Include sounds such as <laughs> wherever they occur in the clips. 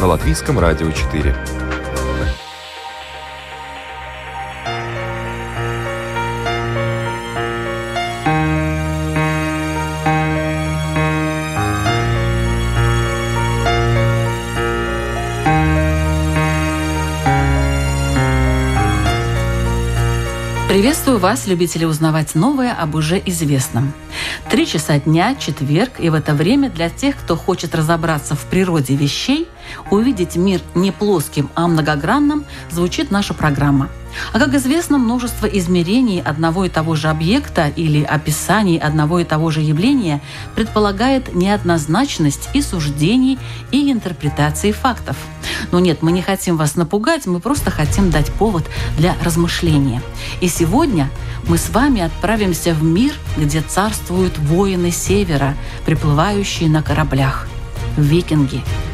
На Латвийском радио 4. Приветствую вас, любители узнавать новое об уже известном. Три часа дня, четверг, и в это время для тех, кто хочет разобраться в природе вещей, увидеть мир не плоским, а многогранным, звучит наша программа – а как известно, множество измерений одного и того же объекта или описаний одного и того же явления предполагает неоднозначность и суждений, и интерпретации фактов. Но нет, мы не хотим вас напугать, мы просто хотим дать повод для размышления. И сегодня мы с вами отправимся в мир, где царствуют воины Севера, приплывающие на кораблях. Викинги –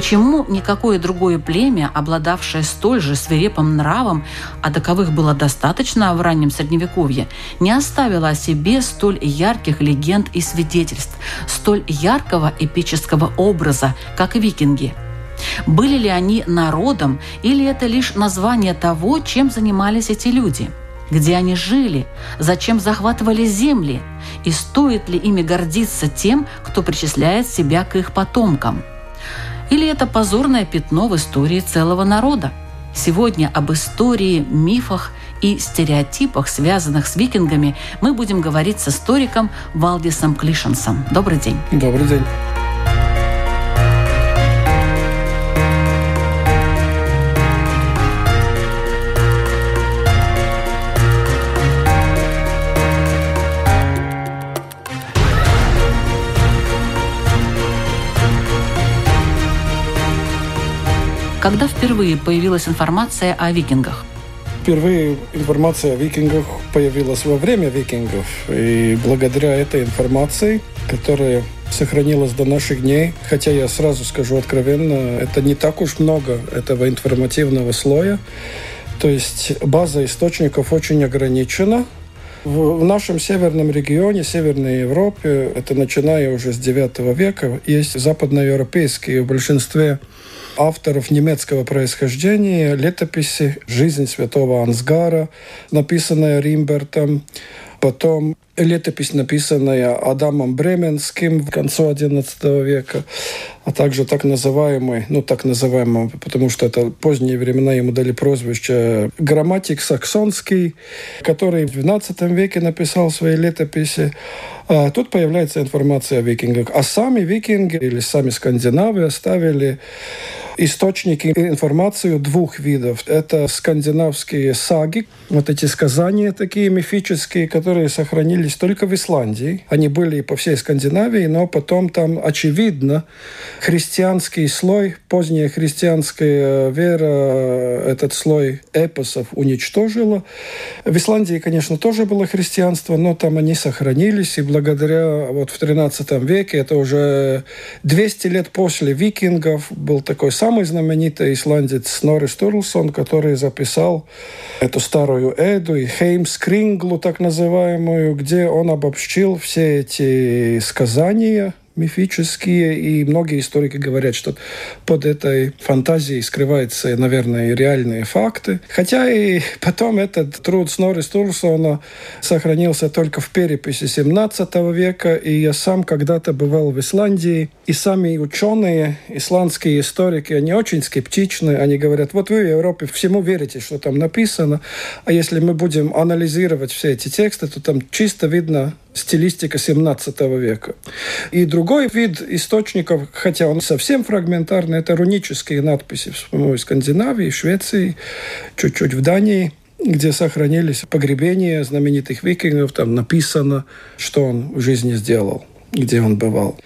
Почему никакое другое племя, обладавшее столь же свирепым нравом, а таковых было достаточно в раннем Средневековье, не оставило о себе столь ярких легенд и свидетельств, столь яркого эпического образа, как викинги? Были ли они народом или это лишь название того, чем занимались эти люди? Где они жили? Зачем захватывали земли? И стоит ли ими гордиться тем, кто причисляет себя к их потомкам? Или это позорное пятно в истории целого народа? Сегодня об истории, мифах и стереотипах, связанных с викингами, мы будем говорить с историком Валдисом Клишенсом. Добрый день. Добрый день. Когда впервые появилась информация о викингах? Впервые информация о викингах появилась во время викингов. И благодаря этой информации, которая сохранилась до наших дней. Хотя я сразу скажу откровенно, это не так уж много этого информативного слоя. То есть база источников очень ограничена. В, в нашем северном регионе, Северной Европе, это начиная уже с IX века, есть западноевропейские в большинстве авторов немецкого происхождения летописи «Жизнь святого Ансгара», написанная Римбертом, потом летопись, написанная Адамом Бременским в концу XI века, а также так называемый, ну так называемый, потому что это поздние времена ему дали прозвище грамматик саксонский, который в XII веке написал свои летописи. А тут появляется информация о викингах. А сами викинги или сами скандинавы оставили источники информации двух видов. Это скандинавские саги, вот эти сказания такие мифические, которые сохранились только в Исландии. Они были по всей Скандинавии, но потом там, очевидно, христианский слой, поздняя христианская вера этот слой эпосов уничтожила. В Исландии, конечно, тоже было христианство, но там они сохранились, и благодаря вот в 13 веке, это уже 200 лет после викингов, был такой сам самый знаменитый исландец Снори Стурлсон, который записал эту старую Эду и Хеймскринглу, так называемую, где он обобщил все эти сказания мифические, и многие историки говорят, что под этой фантазией скрываются, наверное, и реальные факты. Хотя и потом этот труд Снорри Стурсона сохранился только в переписи 17 века, и я сам когда-то бывал в Исландии, и сами ученые, исландские историки, они очень скептичны, они говорят, вот вы в Европе всему верите, что там написано, а если мы будем анализировать все эти тексты, то там чисто видно стилистика 17 века. И другой вид источников, хотя он совсем фрагментарный, это рунические надписи в Скандинавии, Швеции, чуть-чуть в Дании – где сохранились погребения знаменитых викингов, там написано, что он в жизни сделал где он бывал.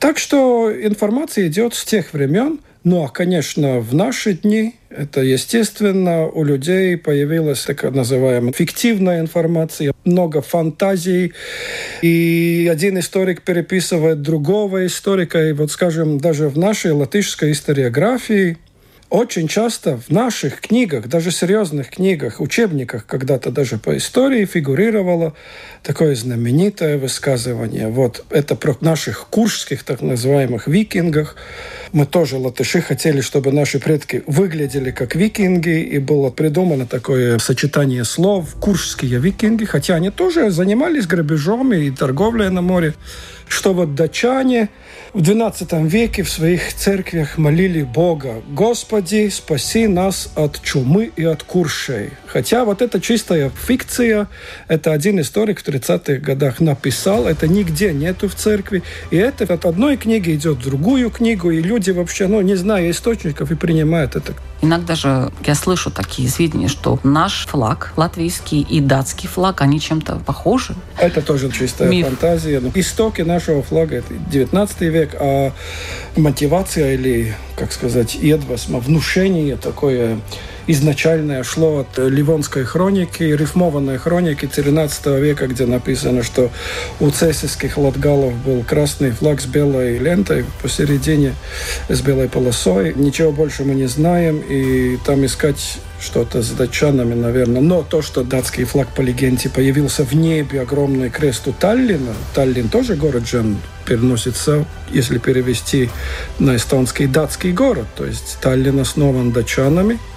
Так что информация идет с тех времен, ну, а, конечно, в наши дни это, естественно, у людей появилась так называемая фиктивная информация, много фантазий, и один историк переписывает другого историка, и вот, скажем, даже в нашей латышской историографии очень часто в наших книгах, даже серьезных книгах, учебниках, когда-то даже по истории фигурировало такое знаменитое высказывание. Вот это про наших куршских так называемых викингах. Мы тоже, латыши, хотели, чтобы наши предки выглядели как викинги, и было придумано такое сочетание слов «куршские викинги», хотя они тоже занимались грабежом и торговлей на море что вот датчане в XII веке в своих церквях молили Бога «Господи, спаси нас от чумы и от куршей». Хотя вот это чистая фикция, это один историк в 30-х годах написал, это нигде нету в церкви. И это от одной книги идет в другую книгу, и люди вообще, ну, не зная источников, и принимают это. Иногда же я слышу такие сведения, что наш флаг, латвийский и датский флаг, они чем-то похожи. Это тоже чистая Миф. фантазия. Ну, истоки нашего флага – это 19 век, а мотивация или, как сказать, едвасма, внушение такое изначальное шло от Ливонской хроники, рифмованной хроники 13 века, где написано, что у цесийских латгалов был красный флаг с белой лентой посередине, с белой полосой. Ничего больше мы не знаем, и там искать что-то с датчанами, наверное. Но то, что датский флаг по легенде появился в небе, огромный крест у Таллина, Таллин тоже город же переносится, если перевести на эстонский, датский город. То есть Таллин основан датчанами –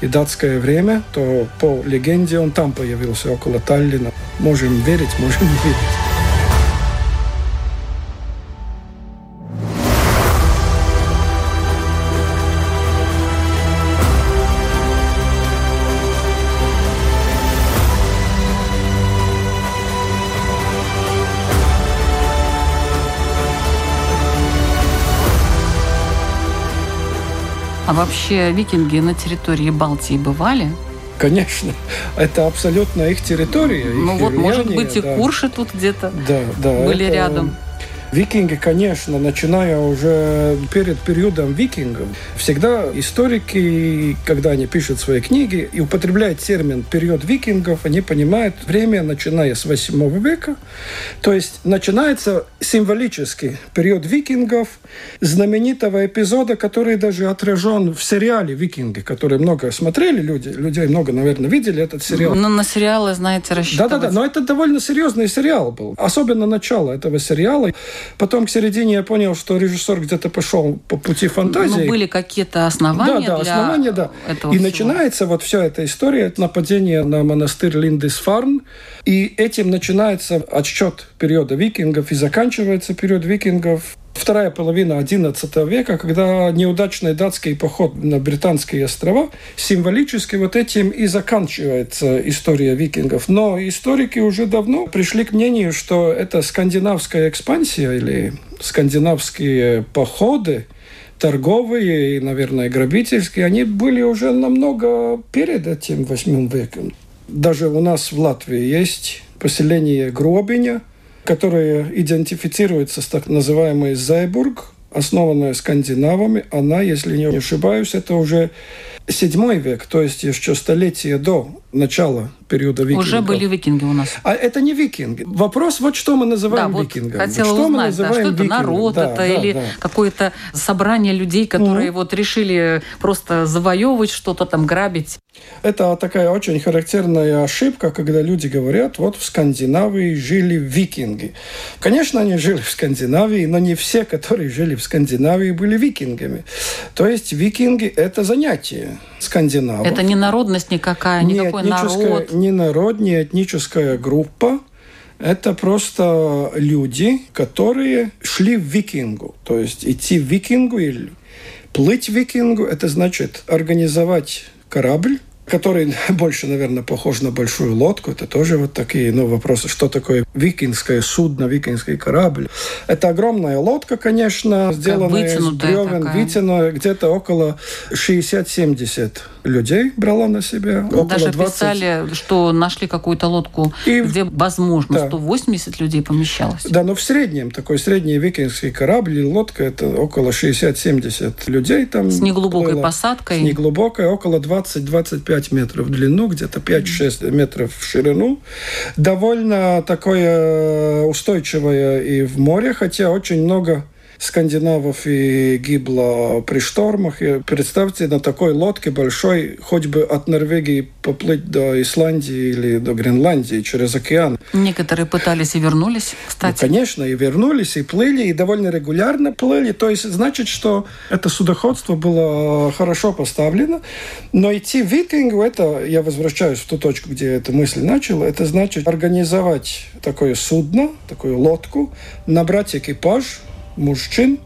и датское время, то по легенде он там появился, около Таллина. Можем верить, можем не верить. А вообще викинги на территории Балтии бывали? Конечно, это абсолютно их территория. Их ну вот, может быть, и да. Курши тут где-то да, да, были это, рядом. Викинги, конечно, начиная уже перед периодом викингов, всегда историки, когда они пишут свои книги и употребляют термин «период викингов», они понимают время, начиная с 8 века. То есть начинается символический период викингов, знаменитого эпизода, который даже отражен в сериале «Викинги», который много смотрели люди, людей много, наверное, видели этот сериал. Ну, на сериалы, знаете, рассчитывать. Да-да-да, но это довольно серьезный сериал был. Особенно начало этого сериала. Потом к середине я понял, что режиссер где-то пошел по пути фантазии. Ну, были какие-то основания Да, да, для основания, да. Этого и всего. начинается вот вся эта история, нападение на монастырь Линдисфарн. И этим начинается отсчет периода викингов и заканчивается период викингов вторая половина XI века, когда неудачный датский поход на британские острова, символически вот этим и заканчивается история викингов. Но историки уже давно пришли к мнению, что это скандинавская экспансия или скандинавские походы, торговые и, наверное, грабительские, они были уже намного перед этим восьмым веком. Даже у нас в Латвии есть поселение Гробиня – которая идентифицируется с так называемой Зайбург, основанная скандинавами. Она, если не ошибаюсь, это уже седьмой век, то есть еще столетие до начала периода викингов. Уже были викинги у нас. А это не викинги. Вопрос, вот что мы называем да, викингами. Вот хотела что узнать, мы называем да, что это викингами? народ, да, это да, или да. какое-то собрание людей, которые угу. вот решили просто завоевывать что-то там, грабить. Это такая очень характерная ошибка, когда люди говорят, вот в Скандинавии жили викинги. Конечно, они жили в Скандинавии, но не все, которые жили в Скандинавии, были викингами. То есть викинги – это занятие скандинавов. Это не народность никакая, никакой не народ. Не народ, не этническая группа. Это просто люди, которые шли в викингу. То есть идти в викингу или плыть в викингу, это значит организовать корабль, который <laughs> больше, наверное, похож на большую лодку. Это тоже вот такие ну, вопросы, что такое викингское судно, викингский корабль. Это огромная лодка, конечно, сделанная из бревен, вытянутая, где-то около 60-70 людей брала на себя. Около Даже 20... писали, что нашли какую-то лодку, и... где, возможно, да. 180 людей помещалось. Да, но в среднем, такой средний викингский корабль или лодка, это около 60-70 людей там. С неглубокой плыло. посадкой. С неглубокой, около 20-25 метров в длину, где-то 5-6 метров в ширину. Довольно такое устойчивое и в море, хотя очень много скандинавов и гибло при штормах. И представьте, на такой лодке большой, хоть бы от Норвегии поплыть до Исландии или до Гренландии через океан. Некоторые пытались и вернулись, кстати. Ну, конечно, и вернулись, и плыли, и довольно регулярно плыли. То есть, значит, что это судоходство было хорошо поставлено. Но идти викингу, это, я возвращаюсь в ту точку, где эта мысль начала, это значит организовать такое судно, такую лодку, набрать экипаж, мужчин,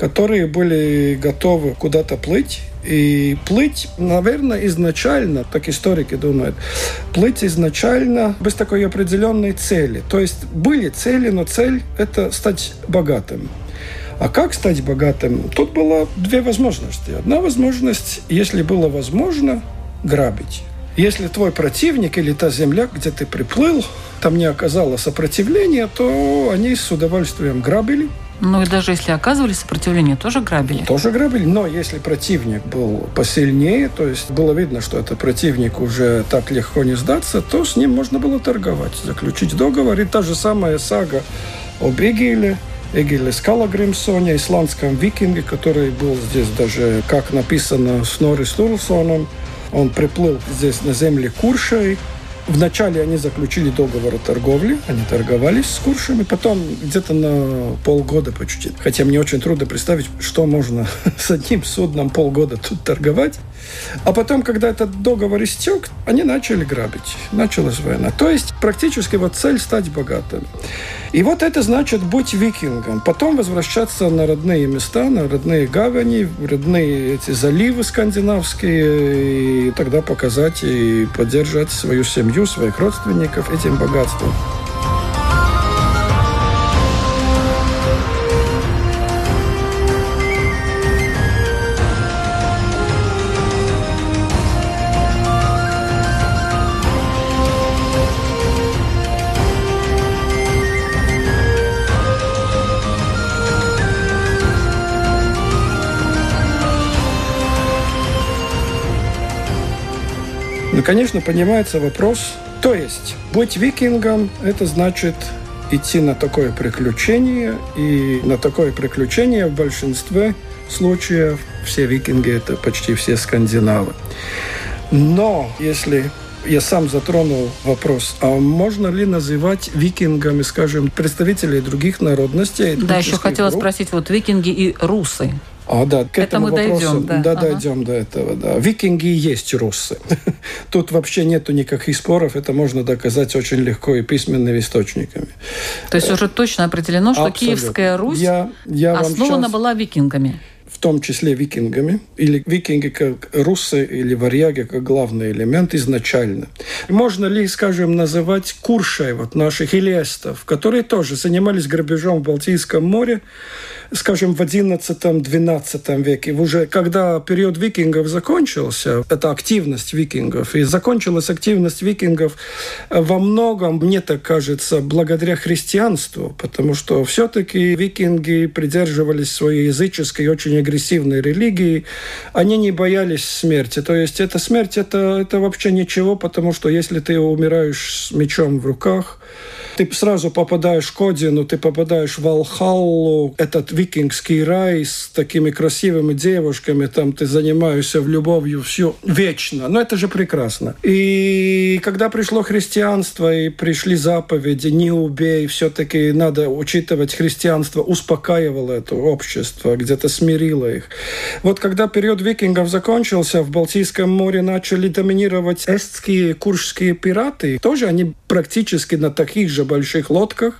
которые были готовы куда-то плыть. И плыть, наверное, изначально, так историки думают, плыть изначально без такой определенной цели. То есть были цели, но цель – это стать богатым. А как стать богатым? Тут было две возможности. Одна возможность, если было возможно, грабить. Если твой противник или та земля, где ты приплыл, там не оказало сопротивления, то они с удовольствием грабили – ну и даже если оказывали сопротивление, тоже грабили? Тоже грабили, но если противник был посильнее, то есть было видно, что это противник уже так легко не сдаться, то с ним можно было торговать, заключить договор. И та же самая сага об Эгиле, Эгиле Скалагримсоне, исландском викинге, который был здесь даже, как написано, с Нори Стурлсоном. Он приплыл здесь на земле Куршей, Вначале они заключили договор о торговле, они торговались с куршами, потом где-то на полгода почти. Хотя мне очень трудно представить, что можно <laughs> с одним судном полгода тут торговать. А потом, когда этот договор истек, они начали грабить. Началась война. То есть практически вот цель стать богатым. И вот это значит быть викингом. Потом возвращаться на родные места, на родные гавани, в родные эти заливы скандинавские, и тогда показать и поддержать свою семью, своих родственников этим богатством. Конечно, поднимается вопрос, то есть быть викингом – это значит идти на такое приключение, и на такое приключение в большинстве случаев все викинги – это почти все скандинавы. Но если я сам затронул вопрос, а можно ли называть викингами, скажем, представителей других народностей? Да, еще хотела групп? спросить, вот викинги и русы. А, да, к этому это мы вопросу, дойдем, да. Да, ага. дойдем до этого, да. Викинги есть руссы. <laughs> Тут вообще нету никаких споров, это можно доказать очень легко и письменными источниками. То есть уже точно определено, что Абсолютно. Киевская Русь я, я основана сейчас... была викингами том числе викингами, или викинги как русы или варяги как главный элемент изначально. Можно ли, скажем, называть куршей вот наших илестов, которые тоже занимались грабежом в Балтийском море, скажем, в XI-XII веке, уже когда период викингов закончился, это активность викингов, и закончилась активность викингов во многом, мне так кажется, благодаря христианству, потому что все-таки викинги придерживались своей языческой, очень агрессивной религии, они не боялись смерти. То есть эта смерть это, это вообще ничего, потому что если ты умираешь с мечом в руках, ты сразу попадаешь в Кодину, ты попадаешь в Алхаллу, этот викингский рай с такими красивыми девушками, там ты занимаешься в любовью все вечно. Но это же прекрасно. И когда пришло христианство и пришли заповеди «не убей», все-таки надо учитывать христианство, успокаивало это общество, где-то смирило их. Вот когда период викингов закончился, в Балтийском море начали доминировать эстские, куршские пираты. Тоже они практически на таких же больших лодках,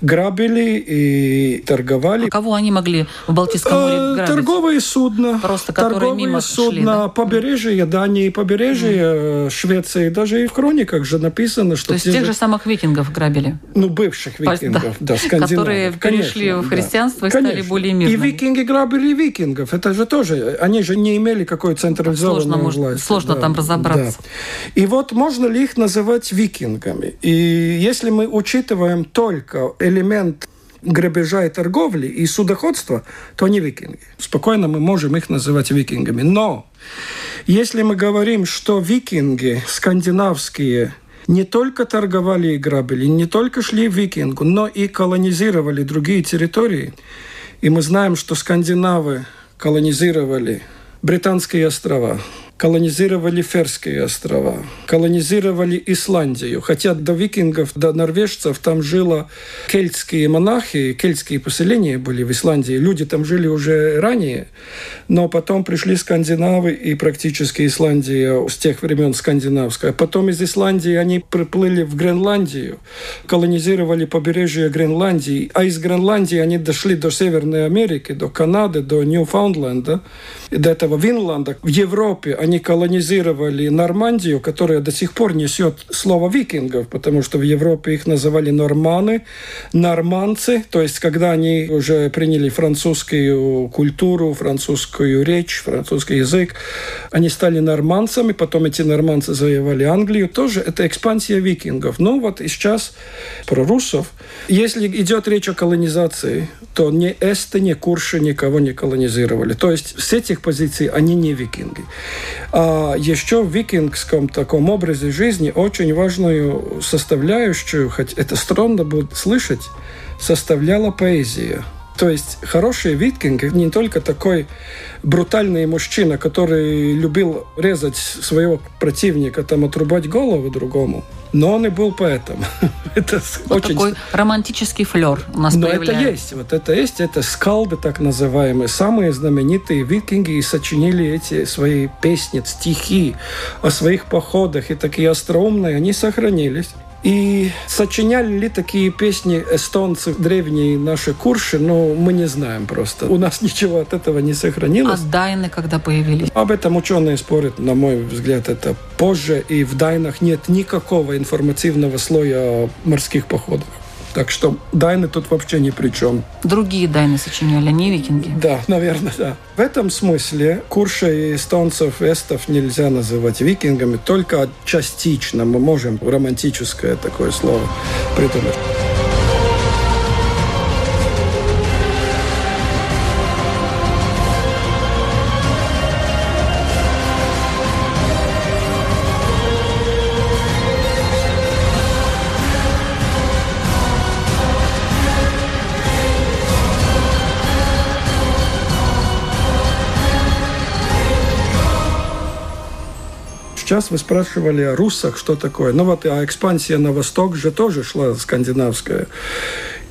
грабили и торговали. А кого они могли в Балтийском море Э, грабить? Торговые судна. Просто которые торговые мимо судна, шли, да? побережье Дании, побережье э, Швеции. Даже и в хрониках же написано, что То есть те тех же- самых викингов грабили? ну, бывших викингов, да, да, скандинавов. которые перешли конечно, в да. христианство и стали Конечно. более И мирными. викинги грабили викингов. Это же тоже, они же не имели какой централизованной Сложно, может, власти. сложно там разобраться. да. И вот можно ли их называть викингами? И если мы учитываем только элемент грабежа и торговли и судоходства, то они викинги. Спокойно мы можем их называть викингами. Но если мы говорим, что викинги скандинавские не только торговали и грабили, не только шли викингу, но и колонизировали другие территории. И мы знаем, что скандинавы колонизировали Британские острова, колонизировали Ферские острова, колонизировали Исландию. Хотя до викингов, до норвежцев там жило кельтские монахи, кельтские поселения были в Исландии. Люди там жили уже ранее, но потом пришли скандинавы, и практически Исландия с тех времен скандинавская. Потом из Исландии они приплыли в Гренландию, колонизировали побережье Гренландии, а из Гренландии они дошли до Северной Америки, до Канады, до Ньюфаундленда, до этого Винланда. В Европе они колонизировали Нормандию, которая до сих пор несет слово викингов, потому что в Европе их называли норманы, норманцы, то есть когда они уже приняли французскую культуру, французскую речь, французский язык, они стали норманцами, потом эти норманцы завоевали Англию, тоже это экспансия викингов. Ну вот и сейчас про русов. Если идет речь о колонизации, то ни эсты, ни курши никого не колонизировали. То есть с этих позиций они не викинги. А еще в викингском таком образе жизни очень важную составляющую, хоть это странно будет слышать, составляла поэзия. То есть хороший викинг не только такой брутальный мужчина, который любил резать своего противника, там отрубать голову другому, но он и был поэтом. <laughs> это Вот очень такой романтический флер у нас но это появляется. есть, вот это есть, это скалды так называемые, самые знаменитые викинги и сочинили эти свои песни, стихи о своих походах и такие остроумные, они сохранились. И сочиняли ли такие песни эстонцы, древние наши курши, ну, мы не знаем просто. У нас <laughs> ничего от этого не А сохранилось. дайны когда появились? Об этом ученые спорят, на мой взгляд, это позже, и в Дайнах нет никакого информативного слоя морских походах. Так что Дайны тут вообще ни при чем. Другие дайны сочиняли, а не викинги. Да, наверное, да. В этом смысле Курша и эстонцев, эстов нельзя называть викингами, только частично мы можем романтическое такое слово придумать. Сейчас вы спрашивали о русах, что такое. Ну вот, а экспансия на восток же тоже шла скандинавская.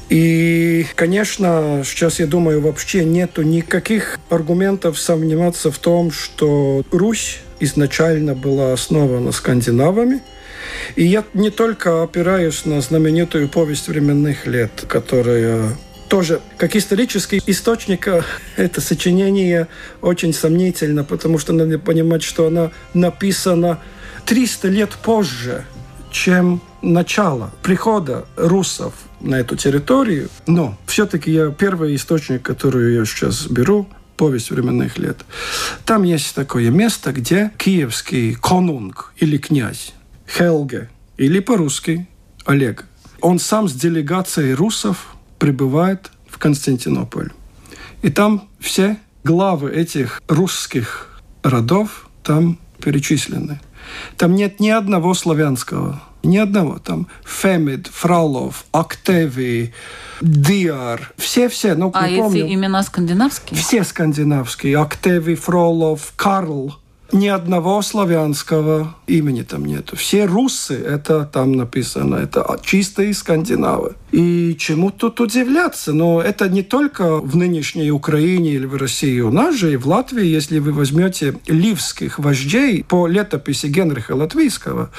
И, конечно, сейчас, я думаю, вообще нету никаких аргументов сомневаться в том, что Русь изначально была основана скандинавами. И я не только опираюсь на знаменитую повесть временных лет, которая тоже как исторический источник э, это сочинение очень сомнительно, потому что надо понимать, что она написана 300 лет позже, чем начало прихода русов на эту территорию. Но все-таки я первый источник, который я сейчас беру, повесть временных лет. Там есть такое место, где киевский конунг или князь Хелге, или по-русски Олег, он сам с делегацией русов прибывает в Константинополь. И там все главы этих русских родов там перечислены. Там нет ни одного славянского, ни одного. Там Фемид, Фролов, Октевий, Диар, все-все, ну, А эти помню. имена скандинавские? Все скандинавские. Октевий, Фролов, Карл. Ни одного славянского имени там нету. Все русы, это там написано, это чистые скандинавы. И чему тут удивляться? Но это не только в нынешней Украине или в России. У нас же и в Латвии, если вы возьмете ливских вождей по летописи Генриха Латвийского,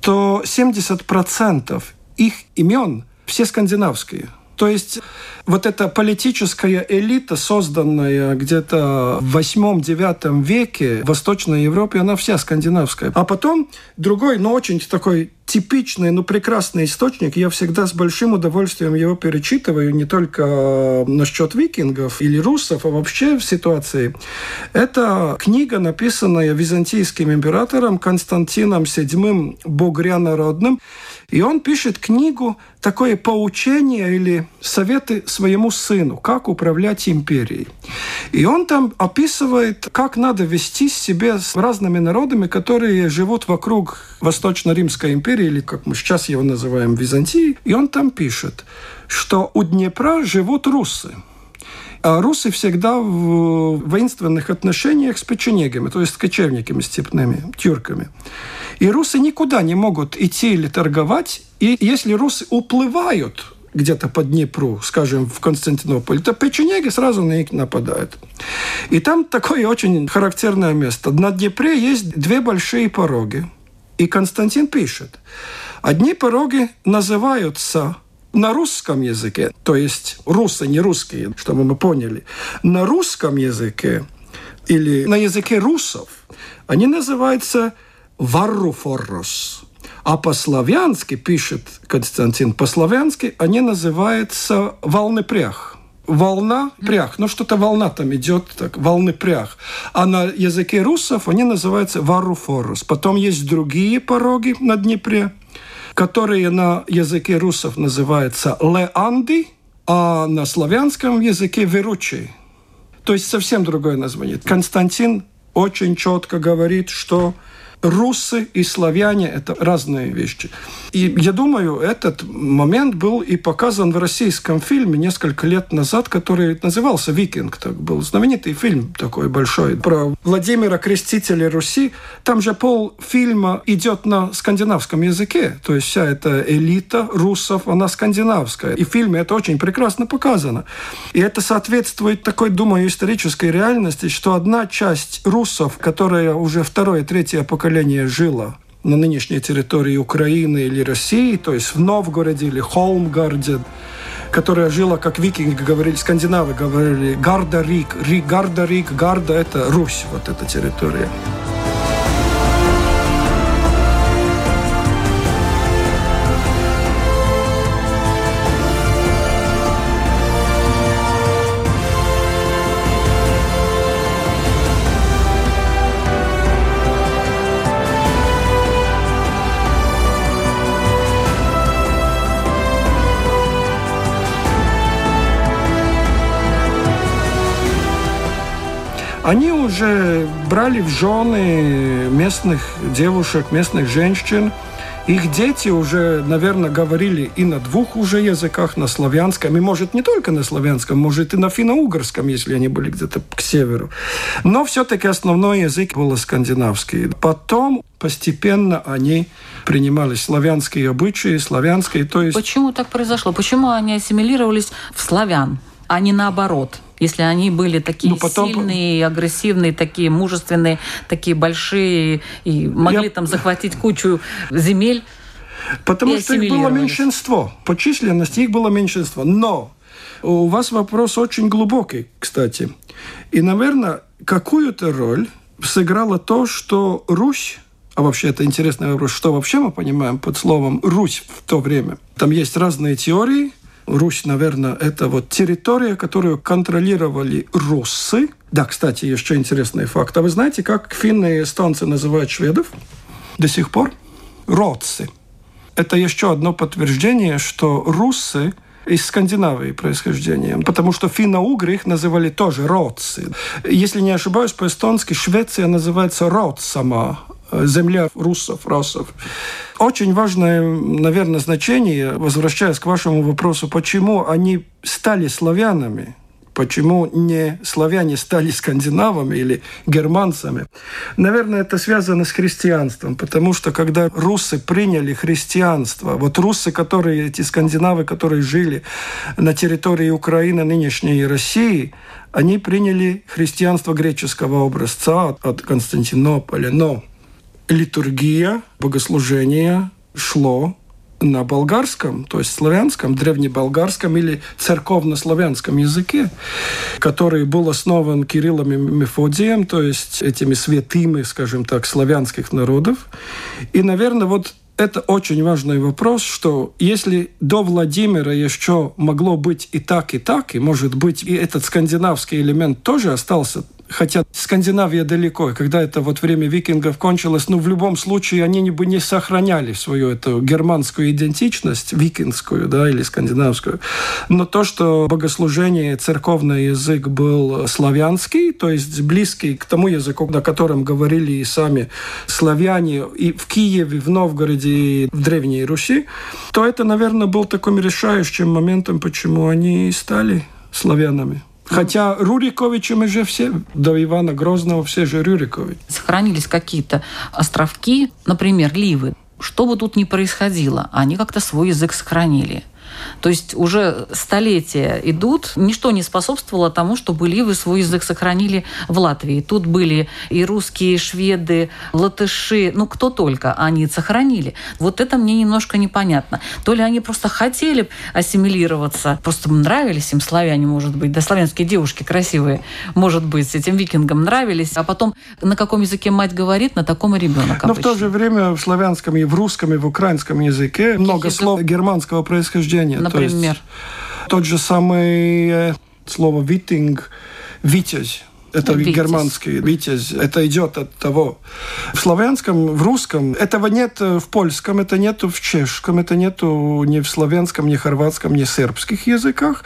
то 70% их имен все скандинавские – то есть вот эта политическая элита, созданная где-то в 8-9 веке в Восточной Европе, она вся скандинавская. А потом другой, но очень такой типичный, но прекрасный источник. Я всегда с большим удовольствием его перечитываю, не только насчет викингов или русов, а вообще в ситуации. Это книга, написанная византийским императором Константином VII Богрянородным. И он пишет книгу, такое поучение или советы своему сыну, как управлять империей. И он там описывает, как надо вести себя с разными народами, которые живут вокруг Восточно-Римской империи, или как мы сейчас его называем, Византии. И он там пишет, что у Днепра живут русы. А русы всегда в воинственных отношениях с печенегами, то есть с кочевниками степными, тюрками. И русы никуда не могут идти или торговать. И если русы уплывают где-то по Днепру, скажем, в Константинополь, то печенеги сразу на них нападают. И там такое очень характерное место. На Днепре есть две большие пороги. И Константин пишет, одни пороги называются на русском языке, то есть русы, не русские, чтобы мы поняли, на русском языке или на языке русов, они называются Варруфорос. А по-славянски, пишет Константин, по-славянски они называются волнопрях. Волна, прях. Ну, что-то волна там идет, так, волны прях. А на языке русов они называются варуфорус. Потом есть другие пороги на Днепре, которые на языке русов называются леанды, а на славянском языке веручи. То есть совсем другое название. Константин очень четко говорит, что русы и славяне – это разные вещи. И я думаю, этот момент был и показан в российском фильме несколько лет назад, который назывался «Викинг». Так был знаменитый фильм такой большой про Владимира Крестителя Руси. Там же пол фильма идет на скандинавском языке. То есть вся эта элита русов, она скандинавская. И в фильме это очень прекрасно показано. И это соответствует такой, думаю, исторической реальности, что одна часть русов, которая уже второе, третье поколение поколение жило на нынешней территории Украины или России, то есть в Новгороде или Холмгарде, которая жила, как викинги говорили, скандинавы говорили, Гарда-Рик, Гарда-Рик, Гарда – это Русь, вот эта территория. Они уже брали в жены местных девушек, местных женщин. Их дети уже, наверное, говорили и на двух уже языках, на славянском, и, может, не только на славянском, может, и на финно-угорском, если они были где-то к северу. Но все-таки основной язык был скандинавский. Потом постепенно они принимали славянские обычаи, славянские, то есть... Почему так произошло? Почему они ассимилировались в славян, а не наоборот? если они были такие ну, потом... сильные, агрессивные, такие мужественные, такие большие и могли Я... там захватить кучу земель. Потому что их было меньшинство. По численности их было меньшинство. Но у вас вопрос очень глубокий, кстати. И, наверное, какую-то роль сыграло то, что Русь а вообще это интересный вопрос, что вообще мы понимаем под словом «Русь» в то время. Там есть разные теории, Русь, наверное, это вот территория, которую контролировали руссы. Да, кстати, еще интересный факт. А вы знаете, как финны и эстонцы называют шведов до сих пор? Родцы. Это еще одно подтверждение, что руссы из Скандинавии происхождением, потому что финно-угры их называли тоже родцы. Если не ошибаюсь, по-эстонски Швеция называется родсама, земля русов, расов. Очень важное, наверное, значение, возвращаясь к вашему вопросу, почему они стали славянами, Почему не славяне стали скандинавами или германцами? Наверное, это связано с христианством, потому что когда русы приняли христианство, вот русы, которые, эти скандинавы, которые жили на территории Украины, нынешней России, они приняли христианство греческого образца от Константинополя. Но литургия, богослужение шло на болгарском, то есть славянском, древнеболгарском или церковно-славянском языке, который был основан Кириллом и Мефодием, то есть этими святыми, скажем так, славянских народов. И, наверное, вот это очень важный вопрос, что если до Владимира еще могло быть и так, и так, и может быть и этот скандинавский элемент тоже остался хотя Скандинавия далеко, и когда это вот время викингов кончилось, ну, в любом случае они бы не сохраняли свою эту германскую идентичность, викингскую, да, или скандинавскую. Но то, что богослужение, церковный язык был славянский, то есть близкий к тому языку, на котором говорили и сами славяне и в Киеве, в Новгороде, и в Древней Руси, то это, наверное, был таким решающим моментом, почему они стали славянами. Хотя Руриковичи мы же все, до Ивана Грозного все же Рюриковичи. Сохранились какие-то островки, например, Ливы. Что бы тут ни происходило, они как-то свой язык сохранили. То есть уже столетия идут, ничто не способствовало тому, чтобы ливы свой язык сохранили в Латвии. Тут были и русские, и шведы, латыши, ну кто только, они сохранили. Вот это мне немножко непонятно. То ли они просто хотели ассимилироваться, просто нравились им славяне, может быть, да славянские девушки красивые, может быть, этим викингам нравились, а потом на каком языке мать говорит, на таком и ребенок. Но в то же время в славянском и в русском и в украинском языке много слов германского происхождения значение. Например? То есть, тот же самый э, слово «витинг», «витязь», это Витязь. германский витязь. Это идет от того. В славянском, в русском этого нет в польском, это нет в чешском, это нет ни в славянском, ни хорватском, ни сербских языках.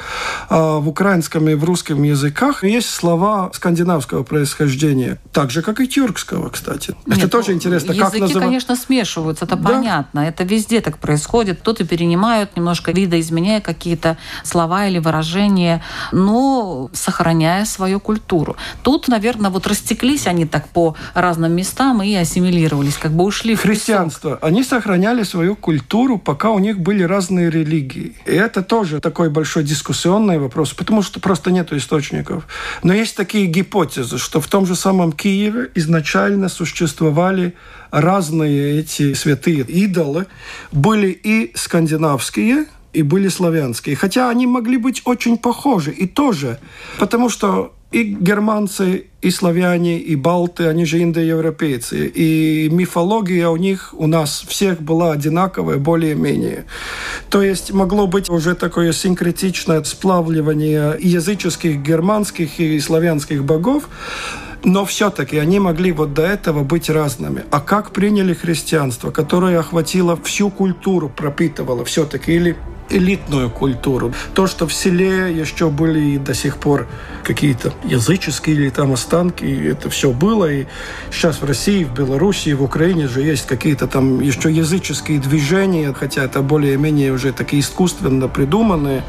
А в украинском и в русском языках есть слова скандинавского происхождения, так же, как и тюркского, кстати. Нет, это тоже интересно. Языки, как называть? конечно, смешиваются, это да? понятно. Это везде так происходит. Кто-то перенимают, немножко видоизменяя какие-то слова или выражения, но сохраняя свою культуру. Тут, наверное, вот растеклись они так по разным местам и ассимилировались, как бы ушли в Христианство. Песок. Они сохраняли свою культуру, пока у них были разные религии. И это тоже такой большой дискуссионный вопрос, потому что просто нет источников. Но есть такие гипотезы, что в том же самом Киеве изначально существовали разные эти святые идолы. Были и скандинавские, и были славянские. Хотя они могли быть очень похожи и тоже, потому что и германцы, и славяне, и балты, они же индоевропейцы. И мифология у них, у нас всех была одинаковая, более-менее. То есть могло быть уже такое синкретичное сплавливание языческих, германских и славянских богов, но все-таки они могли вот до этого быть разными. А как приняли христианство, которое охватило всю культуру, пропитывало все-таки, или элитную культуру. То, что в селе еще были и до сих пор какие-то языческие или там останки, это все было. И сейчас в России, в Беларуси, в Украине же есть какие-то там еще языческие движения, хотя это более-менее уже такие искусственно придуманные.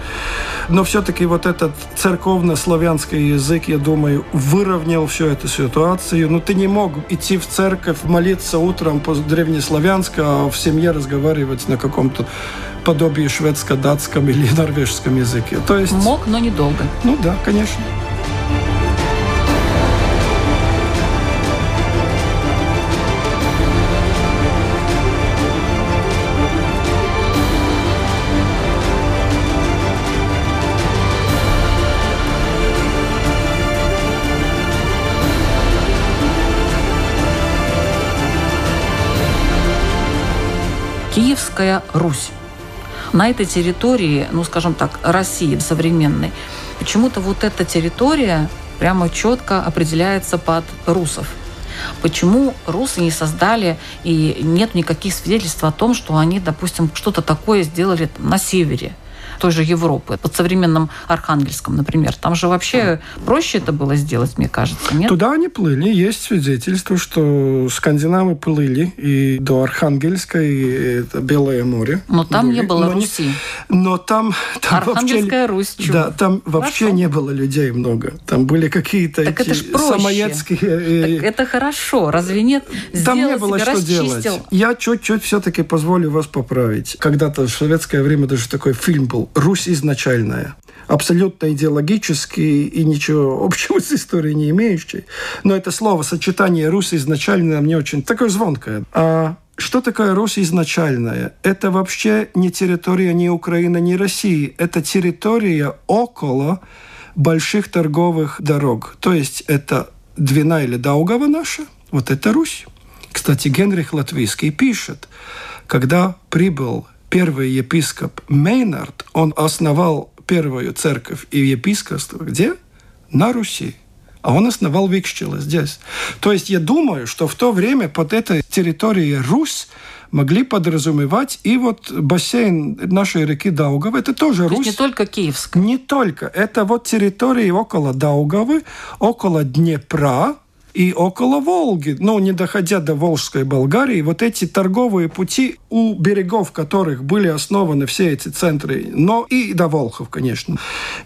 Но все-таки вот этот церковно-славянский язык, я думаю, выровнял всю эту ситуацию. Но ну, ты не мог идти в церковь, молиться утром по древнеславянски, а в семье разговаривать на каком-то подобии шведско-датском или <laughs> норвежском языке. То есть... Мог, но недолго. Ну да, конечно. Киевская Русь на этой территории, ну, скажем так, России современной, почему-то вот эта территория прямо четко определяется под русов. Почему русы не создали и нет никаких свидетельств о том, что они, допустим, что-то такое сделали на севере? Той же Европы, под современным Архангельском, например. Там же вообще проще это было сделать, мне кажется, нет? Туда они плыли. Есть свидетельство, что скандинавы плыли и до Архангельска, и это Белое море. Но там были. не было но Руси. Не, но там... там Архангельская вообще, Русь. Чего? Да, там вообще Хорошо. не было людей много. Там были какие-то так эти это ж проще. самоедские... Так это хорошо, разве нет? Там не было что расчистил. делать. Я чуть-чуть все-таки позволю вас поправить. Когда-то в советское время даже такой фильм был Русь изначальная абсолютно идеологический и ничего <laughs> общего с историей не имеющий. Но это слово, сочетание Русь изначально мне очень такое звонкое. А что такое Русь изначальная? Это вообще не территория ни Украины, ни России. Это территория около больших торговых дорог. То есть это Двина или Даугава наша, вот это Русь. Кстати, Генрих Латвийский пишет, когда прибыл первый епископ Мейнард, он основал первую церковь и епископство где? На Руси. А он основал Викщила здесь. То есть я думаю, что в то время под этой территорией Русь могли подразумевать и вот бассейн нашей реки Даугавы. Это тоже То Русь. Не только Киевск. Не только. Это вот территории около Даугавы, около Днепра, и около Волги, ну, не доходя до Волжской Болгарии, вот эти торговые пути, у берегов которых были основаны все эти центры, но и до Волхов, конечно,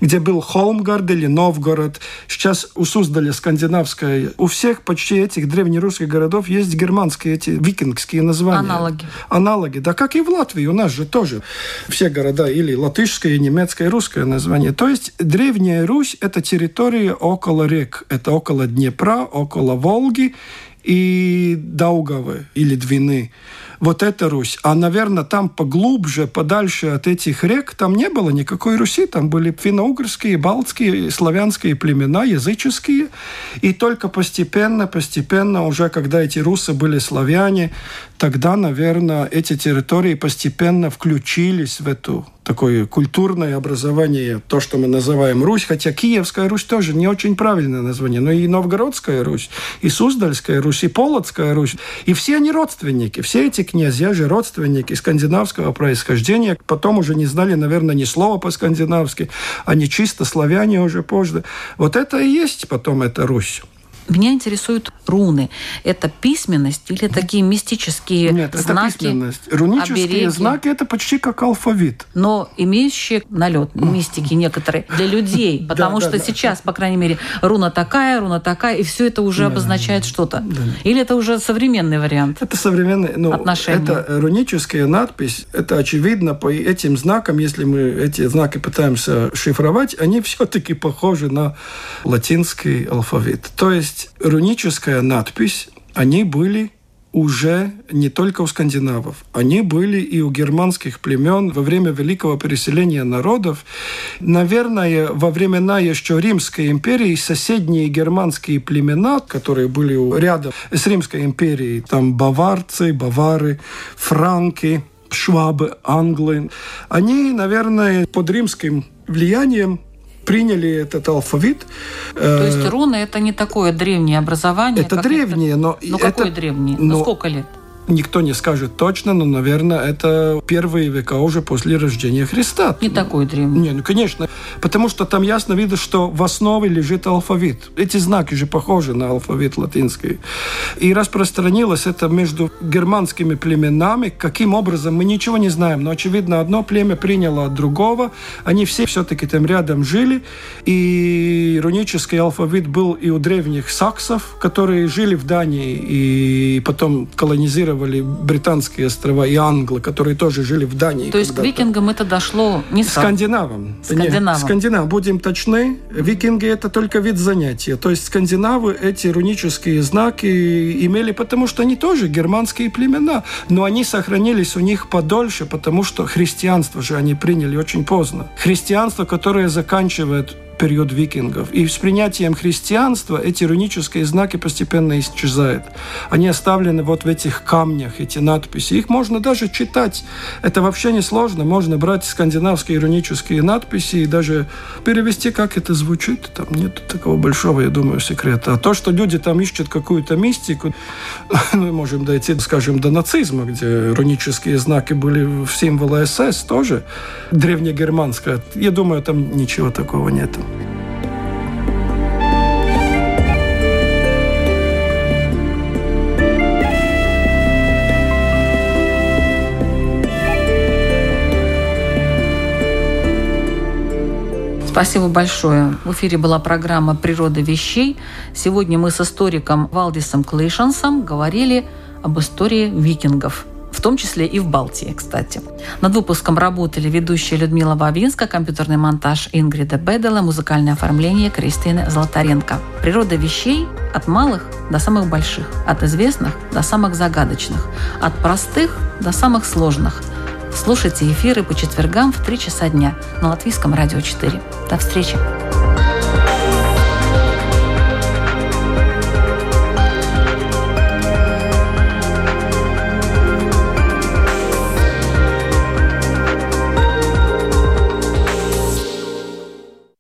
где был Холмгард или Новгород, сейчас у Суздаля скандинавская, у всех почти этих древнерусских городов есть германские эти викингские названия. Аналоги. Аналоги, да, как и в Латвии, у нас же тоже все города или латышское, и немецкое, и русское название. То есть Древняя Русь – это территория около рек, это около Днепра, около около Волги и Даугавы или Двины. Вот это Русь. А, наверное, там поглубже, подальше от этих рек, там не было никакой Руси. Там были финно-угорские, балтские, славянские племена, языческие. И только постепенно, постепенно, уже когда эти русы были славяне, тогда, наверное, эти территории постепенно включились в эту такое культурное образование, то, что мы называем Русь, хотя Киевская Русь тоже не очень правильное название, но и Новгородская Русь, и Суздальская Русь, и Полоцкая Русь, и все они родственники, все эти князья же родственники скандинавского происхождения, потом уже не знали, наверное, ни слова по-скандинавски, они чисто славяне уже позже. Вот это и есть потом эта Русь. Меня интересуют руны. Это письменность или такие мистические Нет, знаки? это письменность. Рунические обереги? знаки – это почти как алфавит. но имеющие налет мистики некоторые для людей, <laughs> потому да, что да. сейчас, по крайней мере, руна такая, руна такая, и все это уже обозначает что-то. Или это уже современный вариант? Это современный, ну, Отношения. это руническая надпись, это очевидно по этим знакам, если мы эти знаки пытаемся шифровать, они все-таки похожи на латинский алфавит. То есть руническая надпись, они были уже не только у скандинавов, они были и у германских племен во время великого переселения народов. Наверное, во времена еще Римской империи соседние германские племена, которые были рядом с Римской империей, там баварцы, бавары, франки, швабы, англы, они, наверное, под римским влиянием приняли этот алфавит. То есть Э, руны это не такое древнее образование. это древнее, но Ну это- какое древнее? но- Ну сколько лет? Никто не скажет точно, но, наверное, это первые века уже после рождения Христа. Не такой древний. Не, ну конечно, потому что там ясно видно, что в основе лежит алфавит. Эти знаки же похожи на алфавит латинский. И распространилось это между германскими племенами. Каким образом, мы ничего не знаем, но очевидно, одно племя приняло от другого. Они все все-таки там рядом жили. И рунический алфавит был и у древних саксов, которые жили в Дании и потом колонизировали британские острова, и англы, которые тоже жили в Дании. То есть к викингам это дошло не сразу. Скандинавам. Скандинавам. Не, скандинав. Будем точны, викинги это только вид занятия. То есть скандинавы эти рунические знаки имели, потому что они тоже германские племена, но они сохранились у них подольше, потому что христианство же они приняли очень поздно. Христианство, которое заканчивает период викингов. И с принятием христианства эти рунические знаки постепенно исчезают. Они оставлены вот в этих камнях, эти надписи. Их можно даже читать. Это вообще не сложно. Можно брать скандинавские рунические надписи и даже перевести, как это звучит. Там нет такого большого, я думаю, секрета. А то, что люди там ищут какую-то мистику, <laughs> мы можем дойти, скажем, до нацизма, где рунические знаки были в символы СС тоже, древнегерманское. Я думаю, там ничего такого нет. Спасибо большое. В эфире была программа «Природа вещей». Сегодня мы с историком Валдисом Клейшансом говорили об истории викингов. в том числе и в Балтии, кстати. Над выпуском работали ведущая Людмила Вавинска, компьютерный монтаж Ингрида Бедела, музыкальное оформление Кристины Золотаренко. Природа вещей от малых до самых больших, от известных до самых загадочных, от простых до самых сложных. Слушайте эфиры по четвергам в 3 часа дня на Латвийском радио 4. До встречи!